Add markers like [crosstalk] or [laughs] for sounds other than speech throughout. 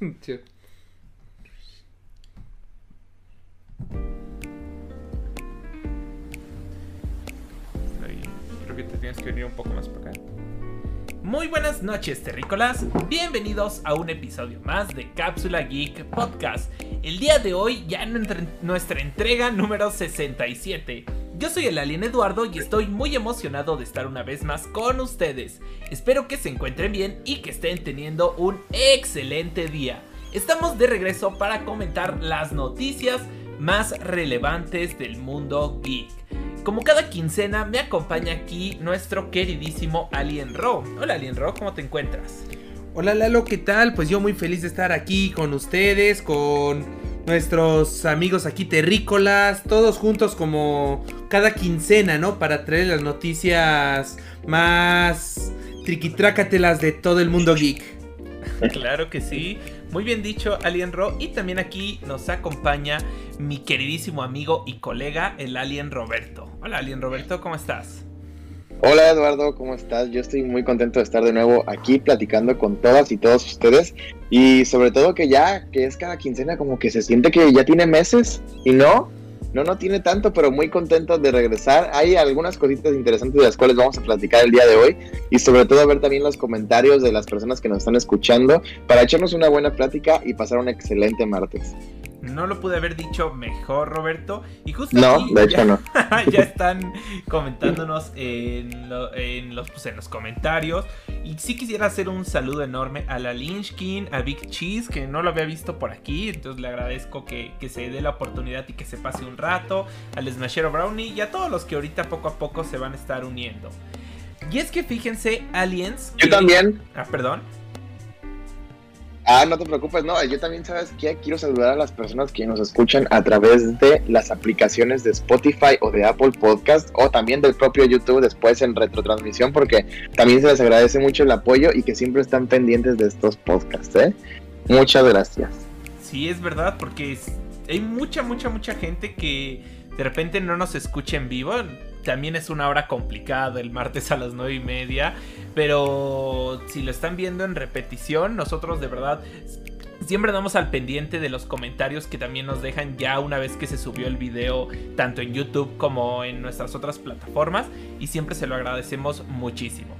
[laughs] creo que te tienes que venir un poco más para acá. Muy buenas noches, terrícolas. Bienvenidos a un episodio más de Cápsula Geek Podcast. El día de hoy, ya en nuestra entrega número 67. Yo soy el Alien Eduardo y estoy muy emocionado de estar una vez más con ustedes. Espero que se encuentren bien y que estén teniendo un excelente día. Estamos de regreso para comentar las noticias más relevantes del mundo geek. Como cada quincena me acompaña aquí nuestro queridísimo Alien Ro. Hola Alien Ro, ¿cómo te encuentras? Hola Lalo, ¿qué tal? Pues yo muy feliz de estar aquí con ustedes, con nuestros amigos aquí terrícolas, todos juntos como cada quincena, ¿no? Para traer las noticias más triquitrácatelas de todo el mundo geek. Claro que sí. Muy bien dicho, Alien Ro. Y también aquí nos acompaña mi queridísimo amigo y colega, el Alien Roberto. Hola, Alien Roberto, ¿cómo estás? Hola Eduardo, ¿cómo estás? Yo estoy muy contento de estar de nuevo aquí platicando con todas y todos ustedes y sobre todo que ya, que es cada quincena como que se siente que ya tiene meses y no, no, no tiene tanto, pero muy contento de regresar. Hay algunas cositas interesantes de las cuales vamos a platicar el día de hoy y sobre todo ver también los comentarios de las personas que nos están escuchando para echarnos una buena plática y pasar un excelente martes. No lo pude haber dicho mejor, Roberto. Y justo no, de hecho ya, no. [laughs] ya están comentándonos en, los, pues, en los comentarios. Y sí quisiera hacer un saludo enorme a la Lynchkin, a Big Cheese, que no lo había visto por aquí. Entonces le agradezco que, se dé la oportunidad y que se pase un rato. Al Smashero Brownie y a todos los que ahorita poco a poco se van a estar uniendo. Y es que fíjense, aliens. Yo también. Ah, perdón. Ah, no te preocupes, no, yo también sabes que quiero saludar a las personas que nos escuchan a través de las aplicaciones de Spotify o de Apple Podcast o también del propio YouTube después en retrotransmisión porque también se les agradece mucho el apoyo y que siempre están pendientes de estos podcasts, ¿eh? Muchas gracias. Sí, es verdad, porque hay mucha, mucha, mucha gente que de repente no nos escucha en vivo también es una hora complicada el martes a las 9 y media. Pero si lo están viendo en repetición, nosotros de verdad siempre damos al pendiente de los comentarios que también nos dejan ya una vez que se subió el video, tanto en YouTube como en nuestras otras plataformas. Y siempre se lo agradecemos muchísimo.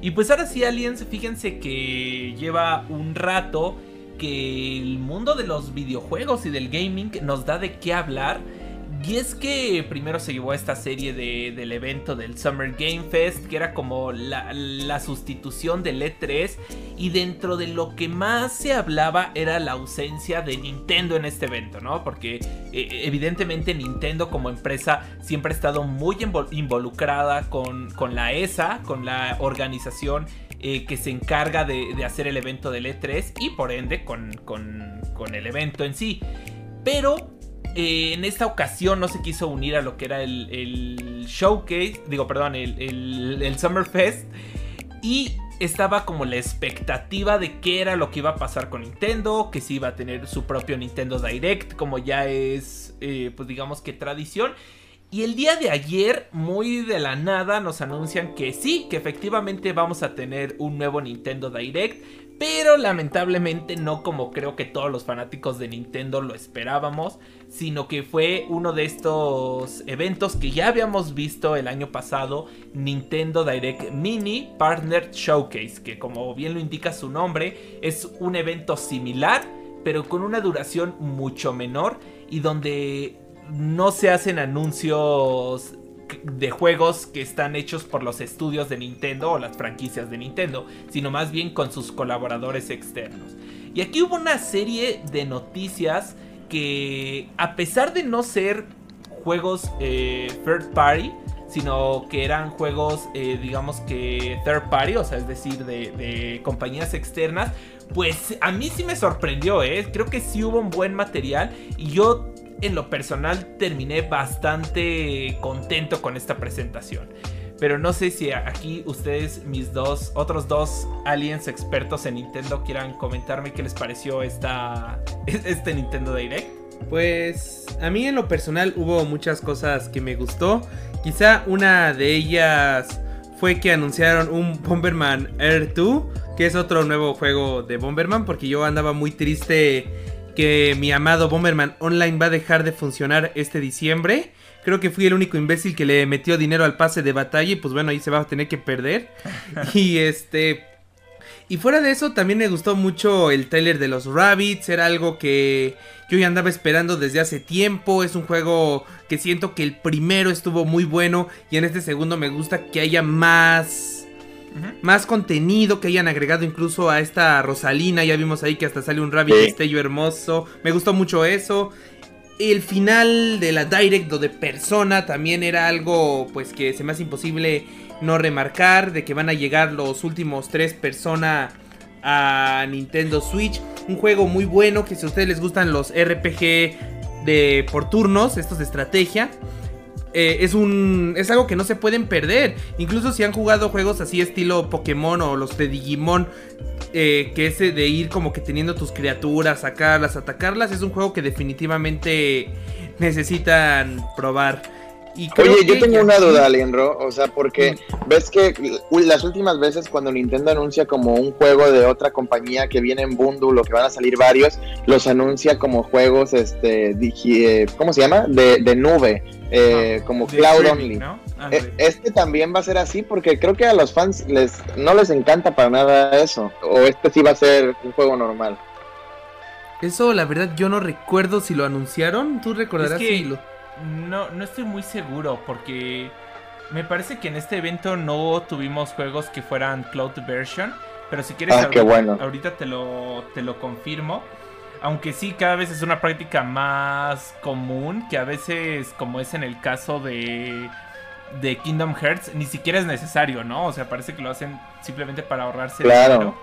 Y pues ahora sí, aliens, fíjense que lleva un rato que el mundo de los videojuegos y del gaming nos da de qué hablar. Y es que primero se llevó esta serie del evento del Summer Game Fest, que era como la, sustitución del E3, y dentro de lo que más se hablaba era la ausencia de Nintendo en este evento, ¿no? Porque eh, evidentemente Nintendo como empresa siempre ha estado muy involucrada con, la ESA, con la organización eh, que se encarga de, hacer el evento del E3 y por ende con, con el evento en sí. Pero eh, en esta ocasión no se quiso unir a lo que era el, showcase, digo, perdón, el, el, Summer Fest. Y estaba como la expectativa de qué era lo que iba a pasar con Nintendo, que si iba a tener su propio Nintendo Direct, como ya es, eh, pues digamos que tradición. Y el día de ayer, muy de la nada, nos anuncian que sí, que efectivamente vamos a tener un nuevo Nintendo Direct, pero lamentablemente no como creo que todos los fanáticos de Nintendo lo esperábamos, sino que fue uno de estos eventos que ya habíamos visto el año pasado, Nintendo Direct Mini Partner Showcase, que como bien lo indica su nombre, es un evento similar, pero con una duración mucho menor y donde no se hacen anuncios de juegos que están hechos por los estudios de Nintendo o las franquicias de Nintendo, sino más bien con sus colaboradores externos. Y aquí hubo una serie de noticias que a pesar de no ser juegos eh, third party, sino que eran juegos, eh, digamos que third party, o sea, es decir, de, compañías externas, pues a mí sí me sorprendió, ¿eh? Creo que sí hubo un buen material y yo en lo personal terminé bastante contento con esta presentación. Pero no sé si aquí ustedes, mis dos, otros dos aliens expertos en Nintendo, quieran comentarme qué les pareció esta, [laughs] este Nintendo Direct. Pues a mí en lo personal hubo muchas cosas que me gustó. Quizá una de ellas fue que anunciaron un Bomberman Air 2 que es otro nuevo juego de Bomberman, porque yo andaba muy triste que mi amado Bomberman Online va a dejar de funcionar este diciembre. Creo que fui el único imbécil que le metió dinero al pase de batalla y pues bueno, ahí se va a tener que perder. [laughs] y este... Y fuera de eso, también me gustó mucho el trailer de los Rabbits. Era algo que yo ya andaba esperando desde hace tiempo. Es un juego que siento que el primero estuvo muy bueno. Y en este segundo me gusta que haya más más contenido que hayan agregado incluso a esta Rosalina. Ya vimos ahí que hasta sale un rabbit destello hermoso. Me gustó mucho eso. El final de la Direct de Persona también era algo pues que se me hace imposible no remarcar. De que van a llegar los últimos tres Persona a Nintendo Switch. Un juego muy bueno que si a ustedes les gustan los RPG de por turnos, estos de estrategia eh, es un es algo que no se pueden perder. Incluso si han jugado juegos así estilo Pokémon o los de Digimon, eh, que ese de ir como que teniendo tus criaturas, sacarlas, atacarlas, es un juego que definitivamente necesitan probar. Oye, yo tengo una duda, Alienro, o sea, porque ves que las últimas veces cuando Nintendo anuncia como un juego de otra compañía que viene en bundle o que van a salir varios, los anuncia como juegos, este, eh, ¿cómo se llama? De, de nube, eh, ah, como cloud only. E, este también va a ser así porque creo que a los fans les no les encanta para nada eso, o este sí va a ser un juego normal. Eso, la verdad, yo no recuerdo si lo anunciaron. Tú recordarás si lo no, no estoy muy seguro porque me parece que en este evento no tuvimos juegos que fueran cloud version. Pero si quieres, ah, ahorita, te, lo, te lo confirmo. Aunque sí, cada vez es una práctica más común, que a veces, como es en el caso de, de Kingdom Hearts, ni siquiera es necesario, ¿no? O sea, parece que lo hacen simplemente para ahorrarse claro.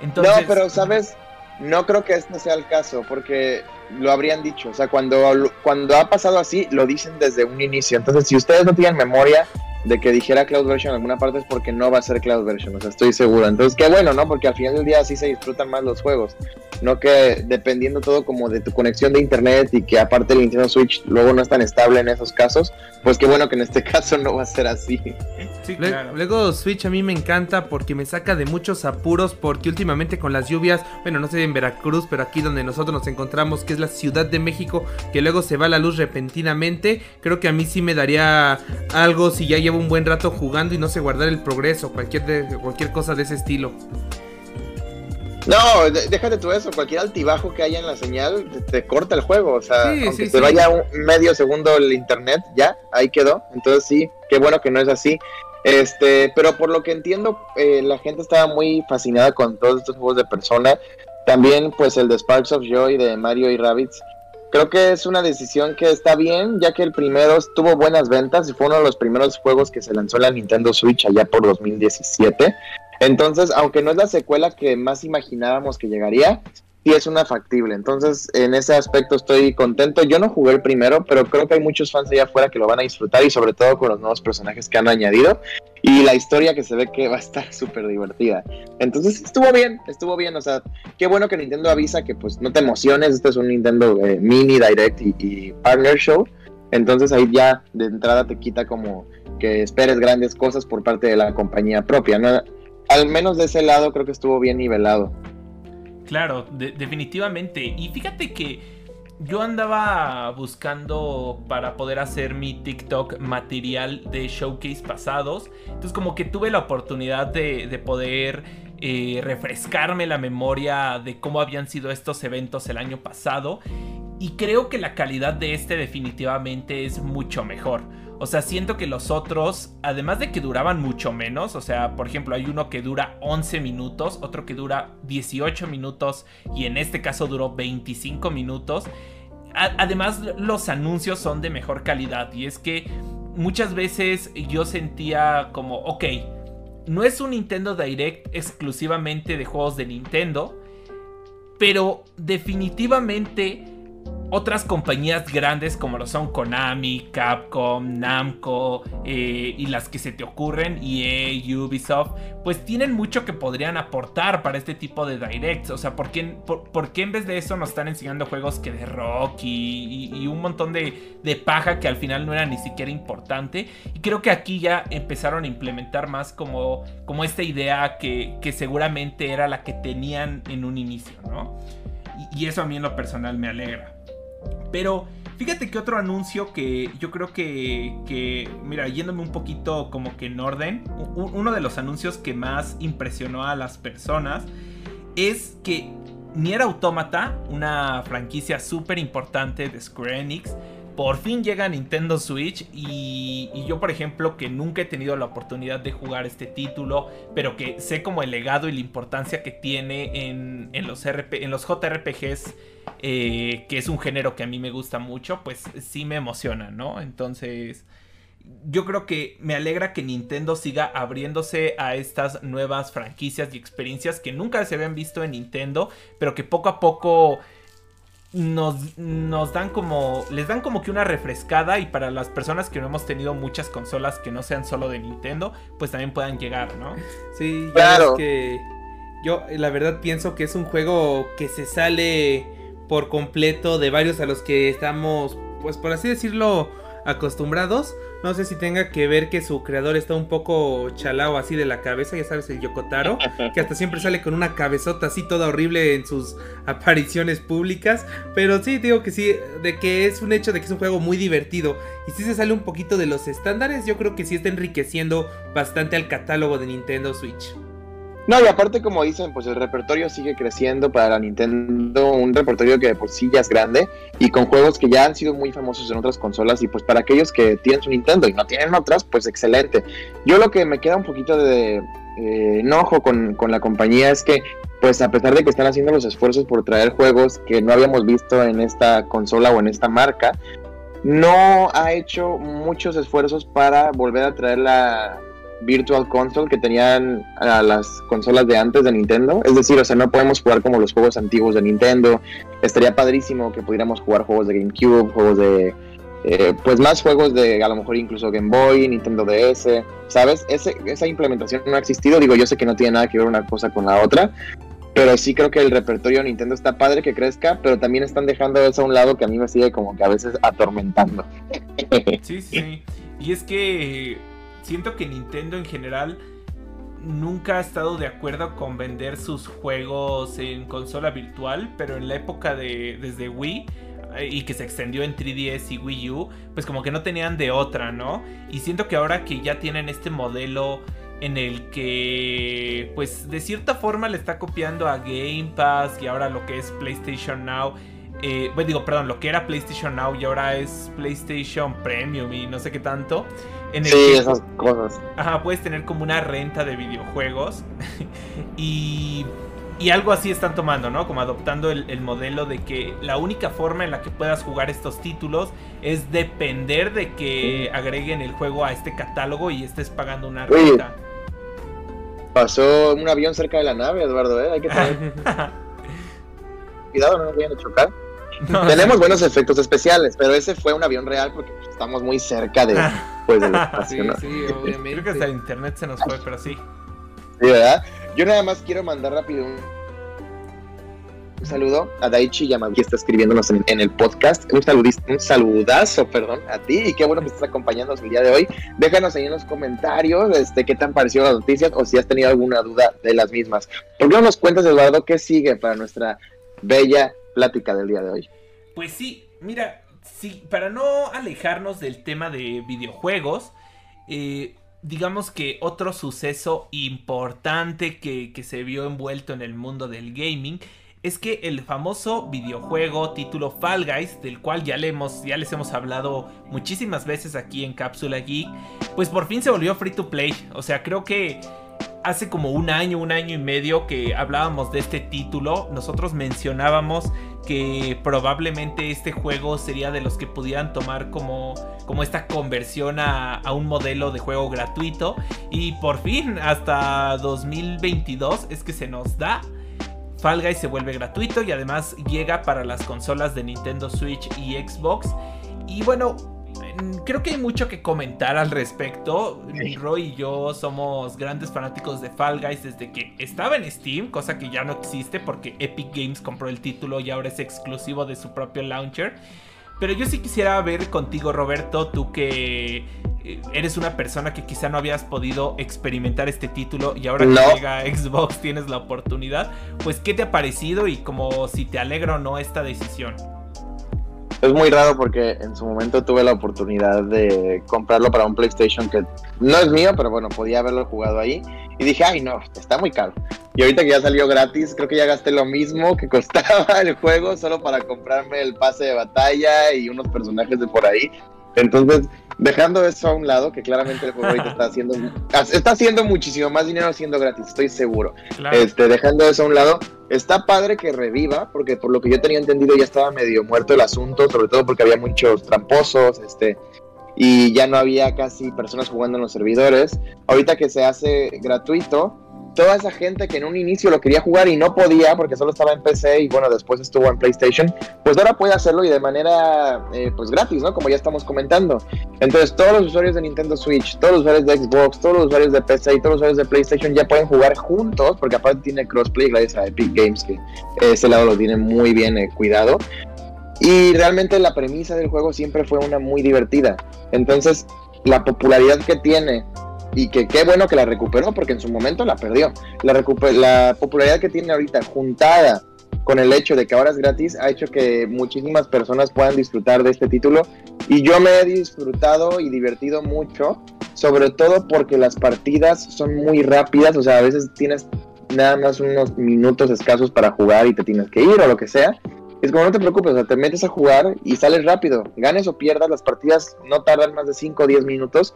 Entonces, no, pero sabes, no creo que este sea el caso, porque lo habrían dicho. O sea, cuando, cuando ha pasado así, lo dicen desde un inicio. Entonces, si ustedes no tienen memoria de que dijera Cloud Version en alguna parte es porque no va a ser Cloud Version, o sea, estoy seguro. Entonces, qué bueno, ¿no? Porque al final del día así se disfrutan más los juegos. No que dependiendo todo como de tu conexión de internet y que aparte el Nintendo Switch luego no es tan estable en esos casos, pues qué bueno que en este [laughs] caso no va a ser así. Luego Switch a mí me encanta porque me saca de muchos apuros porque últimamente con las lluvias, bueno, no sé en Veracruz, pero aquí donde nosotros nos encontramos, que es la Ciudad de México, que luego se va la luz repentinamente, creo que a mí sí me daría algo si ya llevo un buen rato jugando y no sé guardar el progreso, cualquier, de, cualquier cosa de ese estilo. No, déjate tú eso, cualquier altibajo que haya en la señal te, corta el juego, o sea, aunque te vaya un medio segundo el internet, ya, ahí quedó. Entonces sí, qué bueno que no es así. Este, pero por lo que entiendo, eh, la gente estaba muy fascinada con todos estos juegos de persona. También, pues el de Sparks of Joy de Mario y Rabbits. Creo que es una decisión que está bien, ya que el primero tuvo buenas ventas y fue uno de los primeros juegos que se lanzó en la Nintendo Switch allá por 2017. Entonces, aunque no es la secuela que más imaginábamos que llegaría, sí es una factible. Entonces, en ese aspecto estoy contento. Yo no jugué el primero, pero creo que hay muchos fans allá afuera que lo van a disfrutar y sobre todo con los nuevos personajes que han añadido y la historia que se ve que va a estar [laughs] súper divertida. Entonces, estuvo bien, estuvo bien. O sea, qué bueno que Nintendo avisa que pues no te emociones, este es un Nintendo eh, Mini Direct y, Partner Show. Entonces ahí ya de entrada te quita como que esperes grandes cosas por parte de la compañía propia. ¿no? Al menos de ese lado creo que estuvo bien nivelado. Claro, definitivamente. Y fíjate que yo andaba buscando para poder hacer mi TikTok material de showcase pasados. Entonces como que tuve la oportunidad de, poder eh, refrescarme la memoria de cómo habían sido estos eventos el año pasado. Y creo que la calidad de este definitivamente es mucho mejor. O sea, siento que los otros, además de que duraban mucho menos, o sea, por ejemplo, hay uno que dura 11 minutos, otro que dura 18 minutos y en este caso duró 25 minutos. además, los anuncios son de mejor calidad y es que muchas veces yo sentía como, ok, no es un Nintendo Direct exclusivamente de juegos de Nintendo, pero definitivamente otras compañías grandes como lo son Konami, Capcom, Namco eh, y las que se te ocurren, EA, Ubisoft, pues tienen mucho que podrían aportar para este tipo de directs. O sea, ¿por qué, en vez de eso nos están enseñando juegos que de rock y, un montón de, de, paja que al final no era ni siquiera importante? Y creo que aquí ya empezaron a implementar más como, como esta idea que, que seguramente era la que tenían en un inicio, ¿no? y eso a mí en lo personal me alegra. Pero fíjate que otro anuncio que yo creo que, mira, yéndome un poquito como que en orden, uno de los anuncios que más impresionó a las personas es que Nier Automata, una franquicia súper importante de Square Enix, por fin llega a Nintendo Switch y, yo por ejemplo que nunca he tenido la oportunidad de jugar este título, pero que sé como el legado y la importancia que tiene en, los, en los JRPGs, eh, que es un género que a mí me gusta mucho, pues sí me emociona, ¿no? Entonces yo creo que me alegra que Nintendo siga abriéndose a estas nuevas franquicias y experiencias que nunca se habían visto en Nintendo, pero que poco a poco nos, nos dan como. Les dan como que una refrescada. Y para las personas que no hemos tenido muchas consolas que no sean solo de Nintendo, pues también puedan llegar, ¿no? Sí, claro. que. Yo la verdad pienso que es un juego que se sale por completo de varios a los que estamos, pues por así decirlo, acostumbrados. No sé si tenga que ver que su creador está un poco chalao así de la cabeza, ya sabes, el Yokotaro, [laughs] que hasta siempre sale con una cabezota así toda horrible en sus apariciones públicas. Pero sí, digo que sí, de que es un hecho de que es un juego muy divertido. Y si se sale un poquito de los estándares, yo creo que sí está enriqueciendo bastante al catálogo de Nintendo Switch. No, y aparte, como dicen, pues el repertorio sigue creciendo para la Nintendo, un repertorio que por sí ya es grande y con juegos que ya han sido muy famosos en otras consolas y pues para aquellos que tienen su Nintendo y no tienen otras, pues excelente. Yo lo que me queda un poquito de eh, enojo con, con la compañía es que pues a pesar de que están haciendo los esfuerzos por traer juegos que no habíamos visto en esta consola o en esta marca, no ha hecho muchos esfuerzos para volver a traer la, Virtual Console que tenían las consolas de antes de Nintendo. Es decir, o sea, no podemos jugar como los juegos antiguos de Nintendo. Estaría padrísimo que pudiéramos jugar juegos de GameCube, juegos de. Eh, pues más juegos de a lo mejor incluso Game Boy, Nintendo DS, ¿sabes? Esa implementación no ha existido. Digo, yo sé que no tiene nada que ver una cosa con la otra, pero sí creo que el repertorio de Nintendo está padre que crezca, pero también están dejando eso a un lado que a mí me sigue como que a veces atormentando. Sí, sí. Y es que siento que Nintendo en general nunca ha estado de acuerdo con vender sus juegos en consola virtual, pero en la época de desde Wii eh, y que se extendió en 3DS y Wii U, pues como que no tenían de otra, ¿no? Y siento que ahora que ya tienen este modelo en el que pues de cierta forma le está copiando a Game Pass y ahora lo que es PlayStation Now eh, bueno, digo, perdón, lo que era PlayStation Now y ahora es PlayStation Premium y no sé qué tanto. En el sí, esas cosas. Ajá, puedes tener como una renta de videojuegos. [laughs] y, y algo así están tomando, ¿no? Como adoptando el, modelo de que la única forma en la que puedas jugar estos títulos es depender de que agreguen el juego a este catálogo y estés pagando una renta. pasó un avión cerca de la nave, Eduardo, ¿eh? Hay que tener... [laughs] Cuidado, no nos vayan a chocar. Tenemos buenos efectos especiales, pero ese fue un avión real porque estamos muy cerca de, [laughs] pues, del espacio. sí, sí, obviamente. Creo que hasta internet se nos fue, pero sí. Sí, ¿verdad? Yo nada más quiero mandar rápido un, saludo a Daichi Yamaguchi, que está escribiéndonos en, el podcast. Un, un saludazo, perdón, a ti. Y qué bueno que estás acompañándonos el día de hoy. Déjanos ahí en los comentarios este, qué te han parecido las noticias o si has tenido alguna duda de las mismas. ¿Por qué no nos cuentas, Eduardo, qué sigue para nuestra bella plática del día de hoy. Pues sí, mira, sí, para no alejarnos del tema de videojuegos, eh, digamos que otro suceso importante que, se vio envuelto en el mundo del gaming es que el famoso videojuego título Fall Guys, del cual ya, le hemos, ya les hemos hablado muchísimas veces aquí en Cápsula Geek, pues por fin se volvió free to play. O sea, creo que hace como un año, un año y medio que hablábamos de este título, nosotros mencionábamos que probablemente este juego sería de los que pudieran tomar como, como esta conversión a, un modelo de juego gratuito. Y por fin, hasta 2022 es que se nos da. Fall Guys se vuelve gratuito y además llega para las consolas de Nintendo Switch y Xbox. Y bueno, creo que hay mucho que comentar al respecto. Roy y yo somos grandes fanáticos de Fall Guys desde que estaba en Steam, cosa que ya no existe porque Epic Games compró el título y ahora es exclusivo de su propio launcher. Pero yo sí quisiera ver contigo, Roberto, tú que eh, eres una persona que quizá no habías podido experimentar este título y ahora que llega [laughs] Xbox tienes la oportunidad, pues ¿qué te ha parecido y como si te alegra o no esta decisión? Es muy raro porque en su momento tuve la oportunidad de comprarlo para un PlayStation que no es mío, pero bueno, podía haberlo jugado ahí. Y dije, ay no, está muy caro. Y ahorita que ya salió gratis, creo que ya gasté lo mismo que [laughs] costaba el juego solo para comprarme el pase de batalla y unos personajes de por ahí. Entonces, dejando eso a un lado, que claramente el juego ahorita está haciendo, está haciendo muchísimo más dinero siendo gratis, estoy seguro. Este, dejando eso a un lado, está padre que reviva, porque por lo que yo tenía entendido ya estaba medio muerto el asunto, sobre todo porque había muchos tramposos, este, y ya no había casi personas jugando en los servidores. Ahorita que se hace gratuito, toda esa gente que en un inicio lo quería jugar y no podía porque solo estaba en PC y bueno, después estuvo en PlayStation, pues ahora puede hacerlo y de manera eh, pues gratis, ¿no? Como ya estamos comentando. Entonces todos los usuarios de Nintendo Switch, todos los usuarios de Xbox, todos los usuarios de PC y todos los usuarios de PlayStation ya pueden jugar juntos porque aparte tiene crossplay gracias a Epic Games que ese lado lo tiene muy bien eh, cuidado. Y realmente la premisa del juego siempre fue una muy divertida. Entonces, la popularidad que tiene y que qué bueno que la recuperó porque en su momento la perdió. La, la popularidad que tiene ahorita juntada con el hecho de que ahora es gratis ha hecho que muchísimas personas puedan disfrutar de este título y yo me he disfrutado y divertido mucho, sobre todo porque las partidas son muy rápidas, o sea, a veces tienes nada más unos minutos escasos para jugar y te tienes que ir o lo que sea. Es como no te preocupes, o sea, te metes a jugar y sales rápido, ganes o pierdas, las partidas no tardan más de 5 o 10 minutos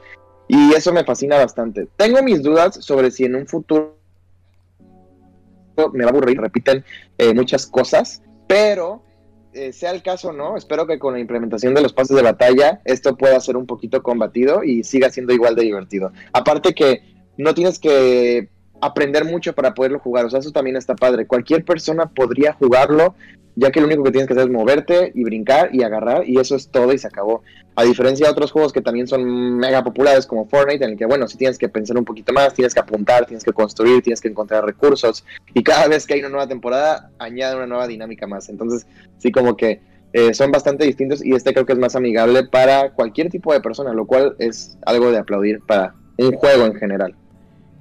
y eso me fascina bastante. Tengo mis dudas sobre si en un futuro me va a aburrir, repiten eh, muchas cosas, pero eh, sea el caso o no, espero que con la implementación de los pases de batalla esto pueda ser un poquito combatido y siga siendo igual de divertido. Aparte que no tienes que aprender mucho para poderlo jugar, o sea, eso también está padre. Cualquier persona podría jugarlo ya que lo único que tienes que hacer es moverte y brincar y agarrar y eso es todo y se acabó. A diferencia de otros juegos que también son mega populares como Fortnite, en el que, bueno, si tienes que pensar un poquito más, tienes que apuntar, tienes que construir, tienes que encontrar recursos y cada vez que hay una nueva temporada añade una nueva dinámica más. Entonces, sí como que eh, son bastante distintos y este creo que es más amigable para cualquier tipo de persona, lo cual es algo de aplaudir para un juego en general.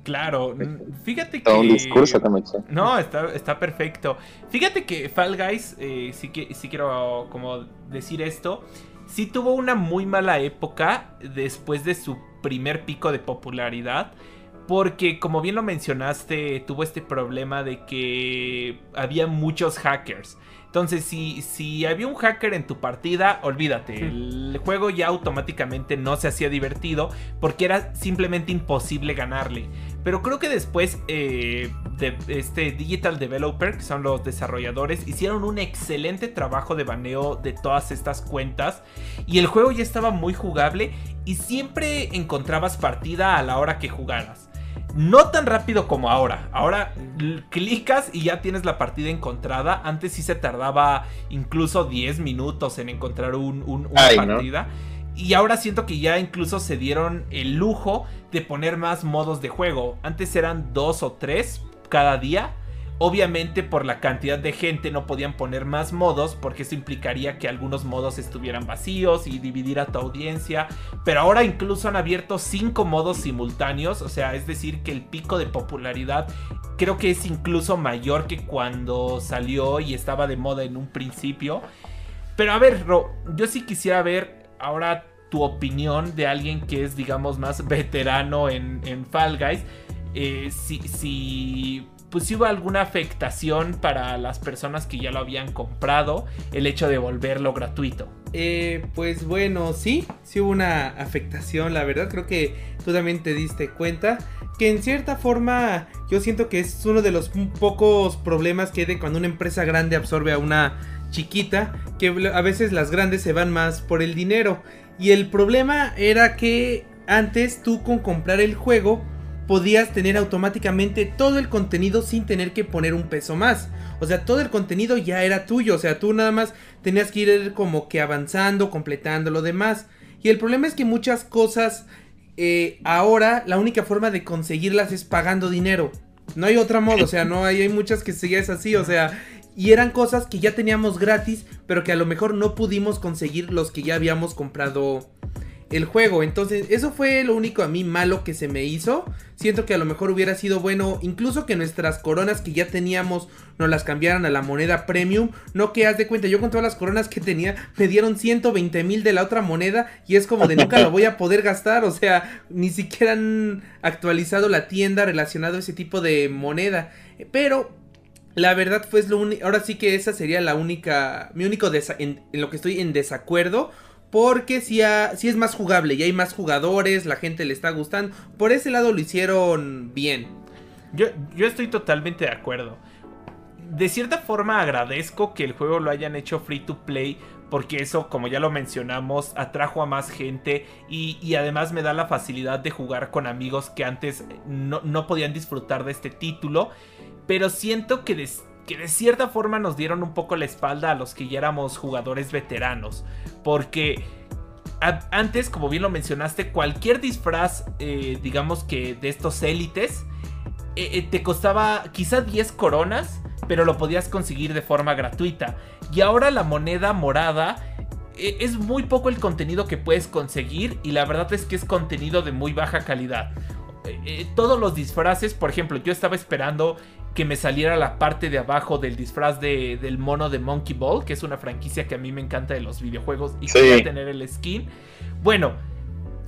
Claro, fíjate que. un discurso también. No, está, está perfecto. Fíjate que Fall Guys, eh, sí, que, sí quiero como decir esto. Sí tuvo una muy mala época después de su primer pico de popularidad. Porque, como bien lo mencionaste, tuvo este problema de que había muchos hackers. Entonces, si, si había un hacker en tu partida, olvídate. El juego ya automáticamente no se hacía divertido porque era simplemente imposible ganarle. Pero creo que después eh, de este Digital Developer, que son los desarrolladores, hicieron un excelente trabajo de baneo de todas estas cuentas. Y el juego ya estaba muy jugable y siempre encontrabas partida a la hora que jugaras. No tan rápido como ahora. Ahora clicas y ya tienes la partida encontrada. Antes sí se tardaba incluso 10 minutos en encontrar un, una partida. Y ahora siento que ya incluso se dieron el lujo de poner más modos de juego. Antes eran dos o tres cada día. Obviamente por la cantidad de gente no podían poner más modos porque eso implicaría que algunos modos estuvieran vacíos y dividir a tu audiencia. Pero ahora incluso han abierto cinco modos simultáneos, o sea, es decir que el pico de popularidad creo que es incluso mayor que cuando salió y estaba de moda en un principio. Pero a ver, yo sí quisiera ver ahora tu opinión de alguien que es, digamos, más veterano en, en Fall Guys. Eh, si, si pues hubo alguna afectación para las personas que ya lo habían comprado el hecho de volverlo gratuito. Eh, pues bueno, sí, sí hubo una afectación, la verdad, creo que tú también te diste cuenta que en cierta forma yo siento que es uno de los pocos problemas que hay de cuando una empresa grande absorbe a una chiquita, que a veces las grandes se van más por el dinero. Y el problema era que antes tú con comprar el juego podías tener automáticamente todo el contenido sin tener que poner un peso más. O sea, todo el contenido ya era tuyo. O sea, tú nada más tenías que ir como que avanzando, completando lo demás. Y el problema es que muchas cosas eh, ahora la única forma de conseguirlas es pagando dinero. No hay otra modo, o sea, no hay, hay muchas que es así, o sea, y eran cosas que ya teníamos gratis, pero que a lo mejor no pudimos conseguir los que ya habíamos comprado el juego. Entonces, eso fue lo único a mí malo que se me hizo. Siento que a lo mejor hubiera sido bueno, incluso que nuestras coronas que ya teníamos nos las cambiaran a la moneda premium. No que haz de cuenta, yo con todas las coronas que tenía me dieron 120 mil de la otra moneda y es como de nunca lo voy a poder gastar. O sea, ni siquiera han actualizado la tienda relacionado a ese tipo de moneda. Pero la verdad fue lo único. Ahora sí que esa sería la única. Mi único en, lo que estoy en desacuerdo. Porque si, si es más jugable y hay más jugadores, la gente le está gustando. Por ese lado lo hicieron bien. Yo, yo estoy totalmente de acuerdo. De cierta forma agradezco que el juego lo hayan hecho free to play porque eso, como ya lo mencionamos, atrajo a más gente y, además me da la facilidad de jugar con amigos que antes no, no podían disfrutar de este título. Pero siento que de, que de cierta forma nos dieron un poco la espalda a los que ya éramos jugadores veteranos. Porque antes, como bien lo mencionaste, cualquier disfraz, eh, digamos que de estos élites, eh, eh, te costaba quizá 10 coronas, pero lo podías conseguir de forma gratuita. Y ahora la moneda morada es muy poco el contenido que puedes conseguir y la verdad es que es contenido de muy baja calidad. todos los disfraces, por ejemplo, yo estaba esperando que me saliera la parte de abajo del disfraz de, del mono de Monkey Ball, que es una franquicia que a mí me encanta de los videojuegos y quería tener el skin. Bueno,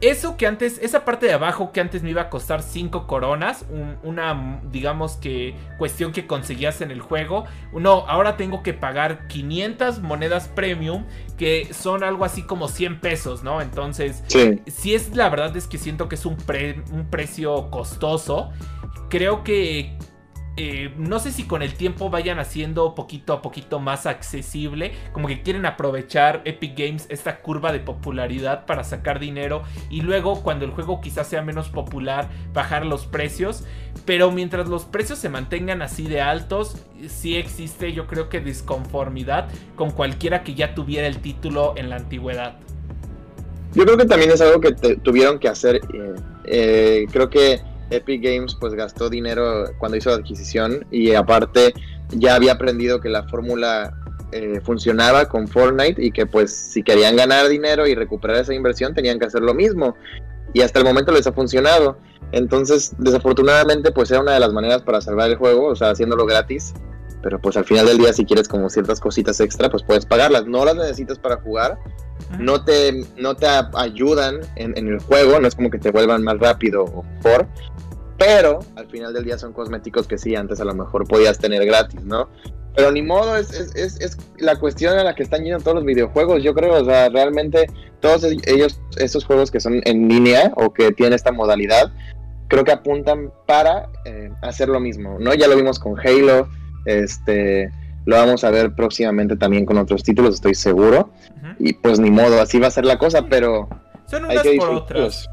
eso que antes, esa parte de abajo que antes me iba a costar 5 coronas, una, digamos que, cuestión que conseguías en el juego, no, ahora tengo que pagar 500 monedas premium, que son algo así como 100 pesos, ¿no? Entonces, si es la verdad es que siento que es un, un precio costoso. Creo que eh, no sé si con el tiempo vayan haciendo poquito a poquito más accesible, como que quieren aprovechar Epic Games esta curva de popularidad para sacar dinero y luego cuando el juego quizás sea menos popular bajar los precios, pero mientras los precios se mantengan así de altos, sí existe yo creo que disconformidad con cualquiera que ya tuviera el título en la antigüedad. Yo creo que también es algo que tuvieron que hacer, eh, eh, creo que Epic Games pues gastó dinero cuando hizo la adquisición y aparte ya había aprendido que la fórmula eh, funcionaba con Fortnite y que pues si querían ganar dinero y recuperar esa inversión tenían que hacer lo mismo y hasta el momento les ha funcionado. Entonces desafortunadamente pues era una de las maneras para salvar el juego, o sea, haciéndolo gratis. Pero pues al final del día si quieres como ciertas cositas extra pues puedes pagarlas. No las necesitas para jugar, no te, no te ayudan en, en, el juego, no es como que te vuelvan más rápido o mejor, pero al final del día son cosméticos que sí, antes a lo mejor podías tener gratis, ¿no? Pero ni modo, es, es, es, la cuestión a la que están yendo todos los videojuegos, yo creo, o sea, realmente todos ellos, esos juegos que son en línea o que tienen esta modalidad, creo que apuntan para eh, hacer lo mismo, ¿no? Ya lo vimos con Halo, este, lo vamos a ver próximamente también con otros títulos, estoy seguro, y pues ni modo, así va a ser la cosa, pero... Son unas por otras.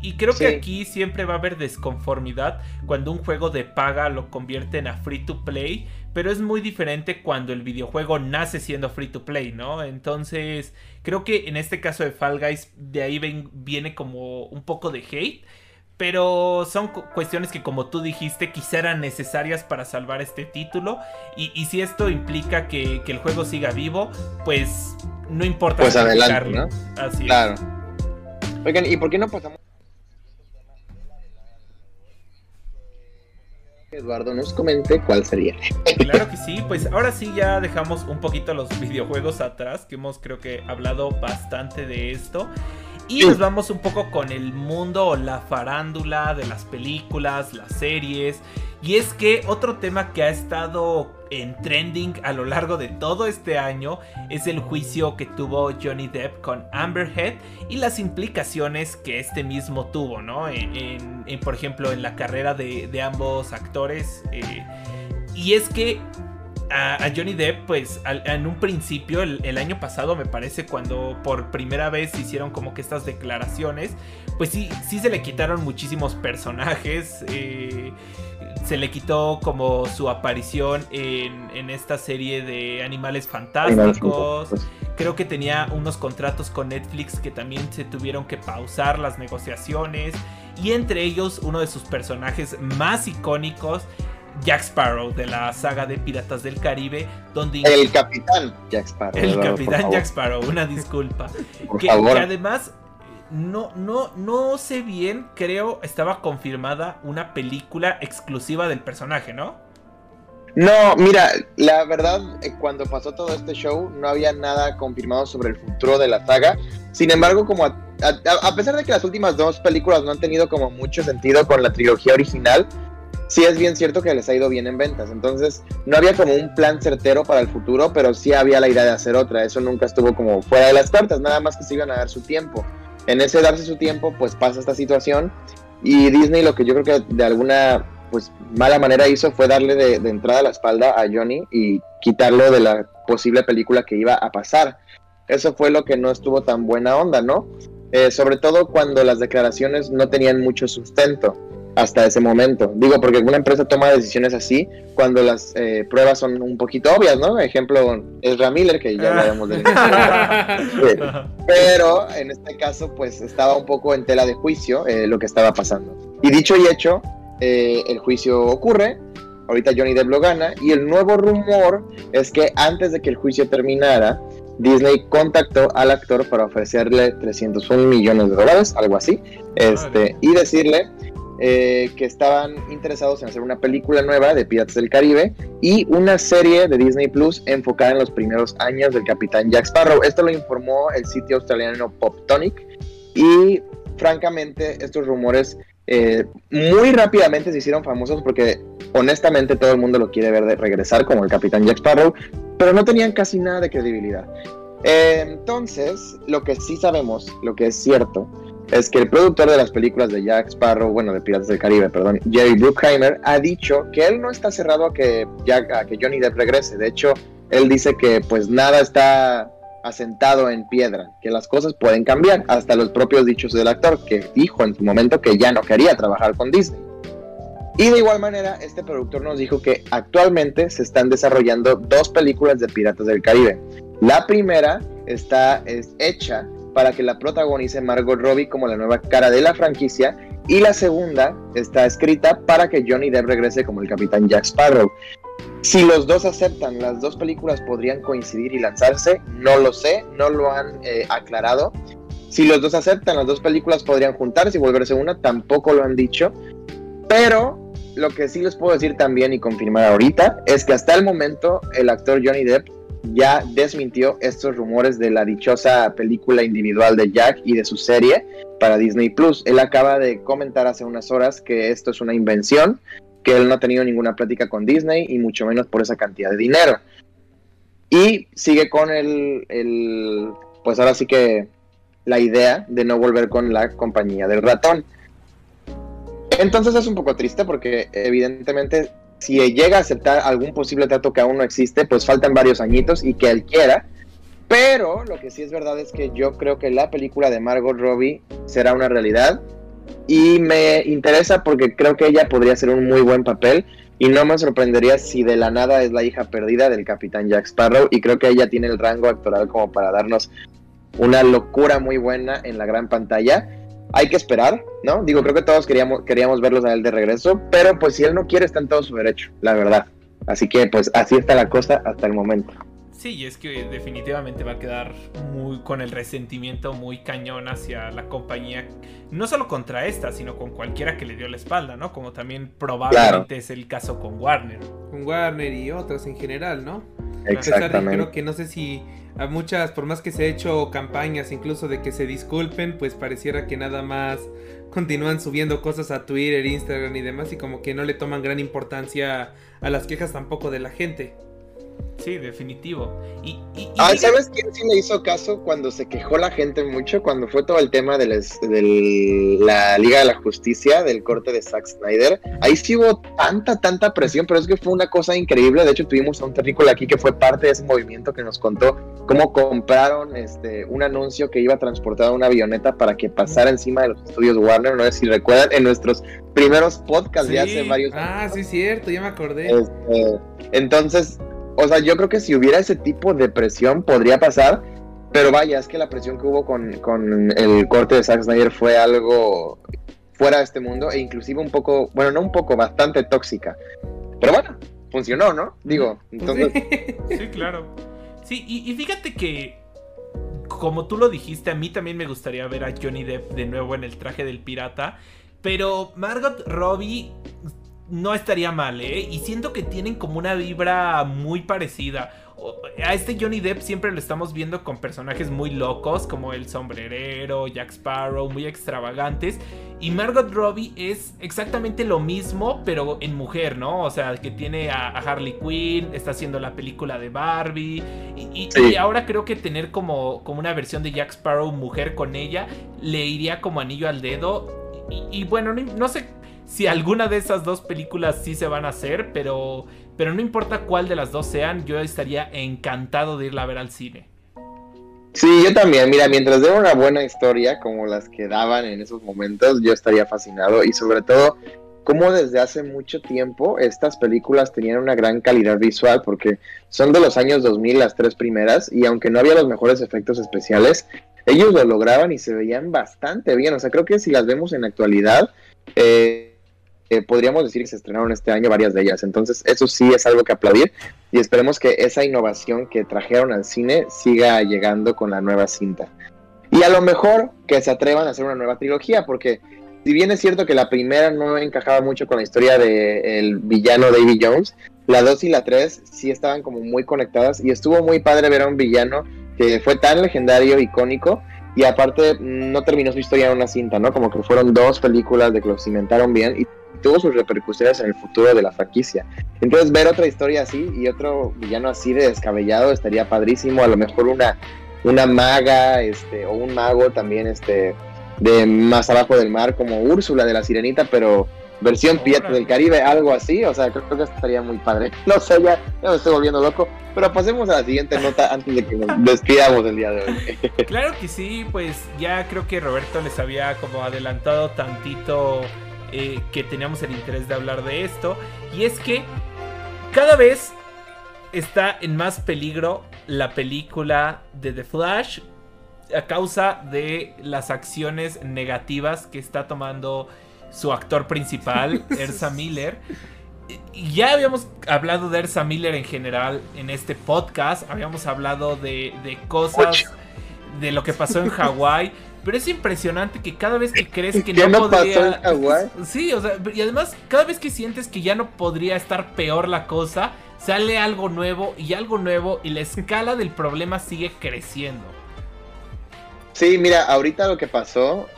Y, creo que aquí siempre va a haber desconformidad cuando un juego de paga lo convierten a free to play, pero es muy diferente cuando el videojuego nace siendo free to play, ¿no? Entonces, creo que en este caso de Fall Guys, de ahí viene como un poco de hate. Pero son cuestiones que como tú dijiste quizá eran necesarias para salvar este título. Y, si esto implica que, el juego siga vivo, pues no importa. Pues adelante, ¿no? Así claro. Oigan, ¿y por qué no pasamos Eduardo nos comente cuál sería. Claro que sí, pues ahora sí ya dejamos un poquito los videojuegos atrás, que hemos creo que hablado bastante de esto. Y nos vamos un poco con el mundo o la farándula de las películas, las series. Y es que otro tema que ha estado en trending a lo largo de todo este año es el juicio que tuvo Johnny Depp con Amber Heard y las implicaciones que este mismo tuvo, ¿no? En, por ejemplo, en la carrera de, ambos actores. Eh, y es que a, Johnny Depp, pues en un principio, el, año pasado me parece, cuando por primera vez hicieron como que estas declaraciones, pues sí, sí se le quitaron muchísimos personajes. Eh, se le quitó como su aparición en, en esta serie de animales fantásticos. Creo que tenía unos contratos con Netflix que también se tuvieron que pausar las negociaciones. Y entre ellos uno de sus personajes más icónicos Jack Sparrow de la saga de Piratas del Caribe, donde el capitán Jack Sparrow. El capitán Jack Sparrow, una disculpa. [laughs] que, además no, no, no sé bien, creo estaba confirmada una película exclusiva del personaje, ¿no? No, mira, la verdad, eh, cuando pasó todo este show, no había nada confirmado sobre el futuro de la saga. Sin embargo, como a, a pesar de que las últimas dos películas no han tenido como mucho sentido con la trilogía original, sí es bien cierto que les ha ido bien en ventas. Entonces, no había como un plan certero para el futuro, pero sí había la idea de hacer otra. Eso nunca estuvo como fuera de las cartas, nada más que se iban a dar su tiempo. En ese darse su tiempo, pues pasa esta situación. Y Disney lo que yo creo que de alguna pues mala manera hizo fue darle de, entrada la espalda a Johnny y quitarlo de la posible película que iba a pasar. Eso fue lo que no estuvo tan buena onda, ¿no? Eh, sobre todo cuando las declaraciones no tenían mucho sustento hasta ese momento. Digo, porque una empresa toma decisiones así cuando las eh, pruebas son un poquito obvias, ¿no? Ejemplo, es Miller, que ya hablaremos de [laughs] Pero en este caso, pues estaba un poco en tela de juicio eh, lo que estaba pasando. Y dicho y hecho, eh, el juicio ocurre. Ahorita Johnny Depp lo gana. Y el nuevo rumor es que antes de que el juicio terminara, Disney contactó al actor para ofrecerle 301 millones de dólares, algo así, este, y decirle eh, que estaban interesados en hacer una película nueva de Piratas del Caribe y una serie de Disney Plus enfocada en los primeros años del capitán Jack Sparrow. Esto lo informó el sitio australiano Poptonic y francamente estos rumores eh, muy rápidamente se hicieron famosos porque honestamente todo el mundo lo quiere ver de regresar como el capitán Jack Sparrow, pero no tenían casi nada de credibilidad. entonces, lo que sí sabemos, lo que es cierto, es que el productor de las películas de Jack Sparrow, bueno, de Piratas del Caribe, perdón, Jerry Bruckheimer, ha dicho que él no está cerrado a que, a que Johnny Depp regrese. De hecho, él dice que pues nada está asentado en piedra, que las cosas pueden cambiar, hasta los propios dichos del actor, que dijo en su momento que ya no quería trabajar con Disney. Y de igual manera, este productor nos dijo que actualmente se están desarrollando dos películas de Piratas del Caribe. La primera está es hecha para que la protagonice Margot Robbie como la nueva cara de la franquicia y la segunda está escrita para que Johnny Depp regrese como el capitán Jack Sparrow. Si los dos aceptan, las dos películas podrían coincidir y lanzarse, no lo sé, no lo han eh, aclarado. Si los dos aceptan, las dos películas podrían juntarse y volverse una, tampoco lo han dicho. Pero lo que sí les puedo decir también y confirmar ahorita es que hasta el momento el actor Johnny Depp ya desmintió estos rumores de la dichosa película individual de Jack y de su serie para Disney Plus. Él acaba de comentar hace unas horas que esto es una invención, que él no ha tenido ninguna plática con Disney y mucho menos por esa cantidad de dinero. Y sigue con el, pues ahora sí que la idea de no volver con la compañía del ratón. Entonces es un poco triste porque evidentemente si llega a aceptar algún posible trato que aún no existe, pues faltan varios añitos y que él quiera. Pero lo que sí es verdad es que yo creo que la película de Margot Robbie será una realidad. Y me interesa porque creo que ella podría hacer un muy buen papel. Y no me sorprendería si de la nada es la hija perdida del capitán Jack Sparrow. Y creo que ella tiene el rango actoral como para darnos una locura muy buena en la gran pantalla hay que esperar, ¿no? Digo, creo que todos queríamos, queríamos verlos a él de regreso, pero pues si él no quiere está en todo su derecho, la verdad. Así que pues así está la cosa hasta el momento. Sí, y es que definitivamente va a quedar muy con el resentimiento muy cañón hacia la compañía, no solo contra esta, sino con cualquiera que le dio la espalda, ¿no? Como también probablemente es el caso con Warner. Con Warner y otras en general, ¿no? Exactamente. creo que no sé si a muchas, por más que se ha hecho campañas incluso de que se disculpen, pues pareciera que nada más continúan subiendo cosas a Twitter, Instagram y demás y como que no le toman gran importancia a las quejas tampoco de la gente. Sí, definitivo. Y, ah, ¿sabes quién sí le hizo caso cuando se quejó la gente mucho? Cuando fue todo el tema de, la Liga de la Justicia, del corte de Zack Snyder. Ahí sí hubo tanta, tanta presión, pero es que fue una cosa increíble. De hecho, tuvimos a un terrícola aquí que fue parte de ese movimiento que nos contó cómo compraron este, un anuncio que iba a transportar una avioneta para que pasara encima de los estudios Warner. No sé si recuerdan, en nuestros primeros podcasts de hace varios años. Ah, sí, cierto, ya me acordé. Este, entonces, o sea, yo creo que si hubiera ese tipo de presión podría pasar, pero vaya, es que la presión que hubo con, el corte de Zack Snyder fue algo fuera de este mundo e inclusive un poco, bueno, no un poco, bastante tóxica. Pero bueno, funcionó, ¿no? Digo, pues entonces... Sí, claro. Sí, y, y fíjate que, como tú lo dijiste, a mí también me gustaría ver a Johnny Depp de nuevo en el traje del pirata. Pero Margot Robbie no estaría mal, ¿eh? Y siento que tienen como una vibra muy parecida. A este Johnny Depp siempre lo estamos viendo con personajes muy locos, como el sombrerero, Jack Sparrow, muy extravagantes. Y Margot Robbie es exactamente lo mismo, pero en mujer, ¿no? O sea, que tiene a, Harley Quinn, está haciendo la película de Barbie. Y, ahora creo que tener como, como una versión de Jack Sparrow mujer con ella le iría como anillo al dedo. Y, bueno, no sé si alguna de esas dos películas sí se van a hacer, pero, pero no importa cuál de las dos sean, yo estaría encantado de irla a ver al cine. Sí, yo también. Mira, mientras den una buena historia como las que daban en esos momentos, yo estaría fascinado y sobre todo como desde hace mucho tiempo estas películas tenían una gran calidad visual porque son de los años 2000 las tres primeras y aunque no había los mejores efectos especiales, ellos lo lograban y se veían bastante bien. O sea, creo que si las vemos en actualidad, eh, podríamos decir que se estrenaron este año varias de ellas. Entonces, eso sí es algo que aplaudir y esperemos que esa innovación que trajeron al cine siga llegando con la nueva cinta. Y a lo mejor que se atrevan a hacer una nueva trilogía, porque si bien es cierto que la primera no encajaba mucho con la historia del villano David Jones, la 2 y la 3 sí estaban como muy conectadas y estuvo muy padre ver a un villano que fue tan legendario, icónico, y aparte no terminó su historia en una cinta, ¿no? Como que fueron dos películas de que lo cimentaron bien y tuvo sus repercusiones en el futuro de la franquicia. Entonces ver otra historia así y otro villano así de descabellado estaría padrísimo, a lo mejor una, una maga este, o un mago también este, de más abajo del mar como Úrsula de la Sirenita, pero versión Pirata del Caribe, algo así, o sea, creo, que estaría muy padre. [laughs] No sé, ya, ya, me estoy volviendo loco, pero pasemos a la siguiente nota antes de que nos [laughs] despidamos el día de hoy. Claro que sí, pues ya creo que Roberto les había como adelantado tantito eh, que teníamos el interés de hablar de esto. Y es que cada vez está en más peligro la película de The Flash a causa de las acciones negativas que está tomando su actor principal, [laughs] Ersa Miller. Ya habíamos hablado de Ersa Miller en general en este podcast, habíamos hablado de, de cosas, de lo que pasó en Hawái, [laughs] pero es impresionante que cada vez que [laughs] crees que no, no podría. [laughs] Sí, o sea, y además, cada vez que sientes que ya no podría estar peor la cosa, sale algo nuevo y algo nuevo y la escala del problema sigue creciendo. Sí, mira, ahorita lo que pasó,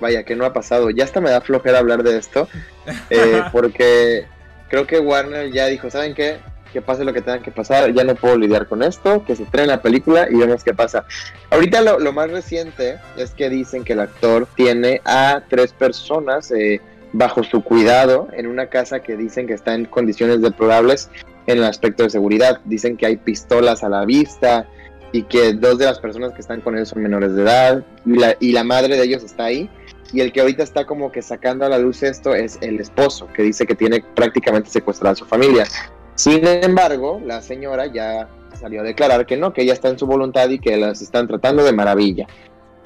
vaya que no ha pasado, ya hasta me da flojera hablar de esto, eh, [laughs] porque creo que Warner ya dijo, ¿saben qué? Que pase lo que tenga que pasar, ya no puedo lidiar con esto, que se estrene la película y vemos qué pasa. Ahorita lo, más reciente es que dicen que el actor tiene a tres personas eh, bajo su cuidado en una casa que dicen que está en condiciones deplorables en el aspecto de seguridad. Dicen que hay pistolas a la vista y que dos de las personas que están con él son menores de edad y la, y la madre de ellos está ahí. Y el que ahorita está como que sacando a la luz esto es el esposo, que dice que tiene prácticamente secuestrada a su familia. Sin embargo, la señora ya salió a declarar que no, que ella está en su voluntad y que las están tratando de maravilla.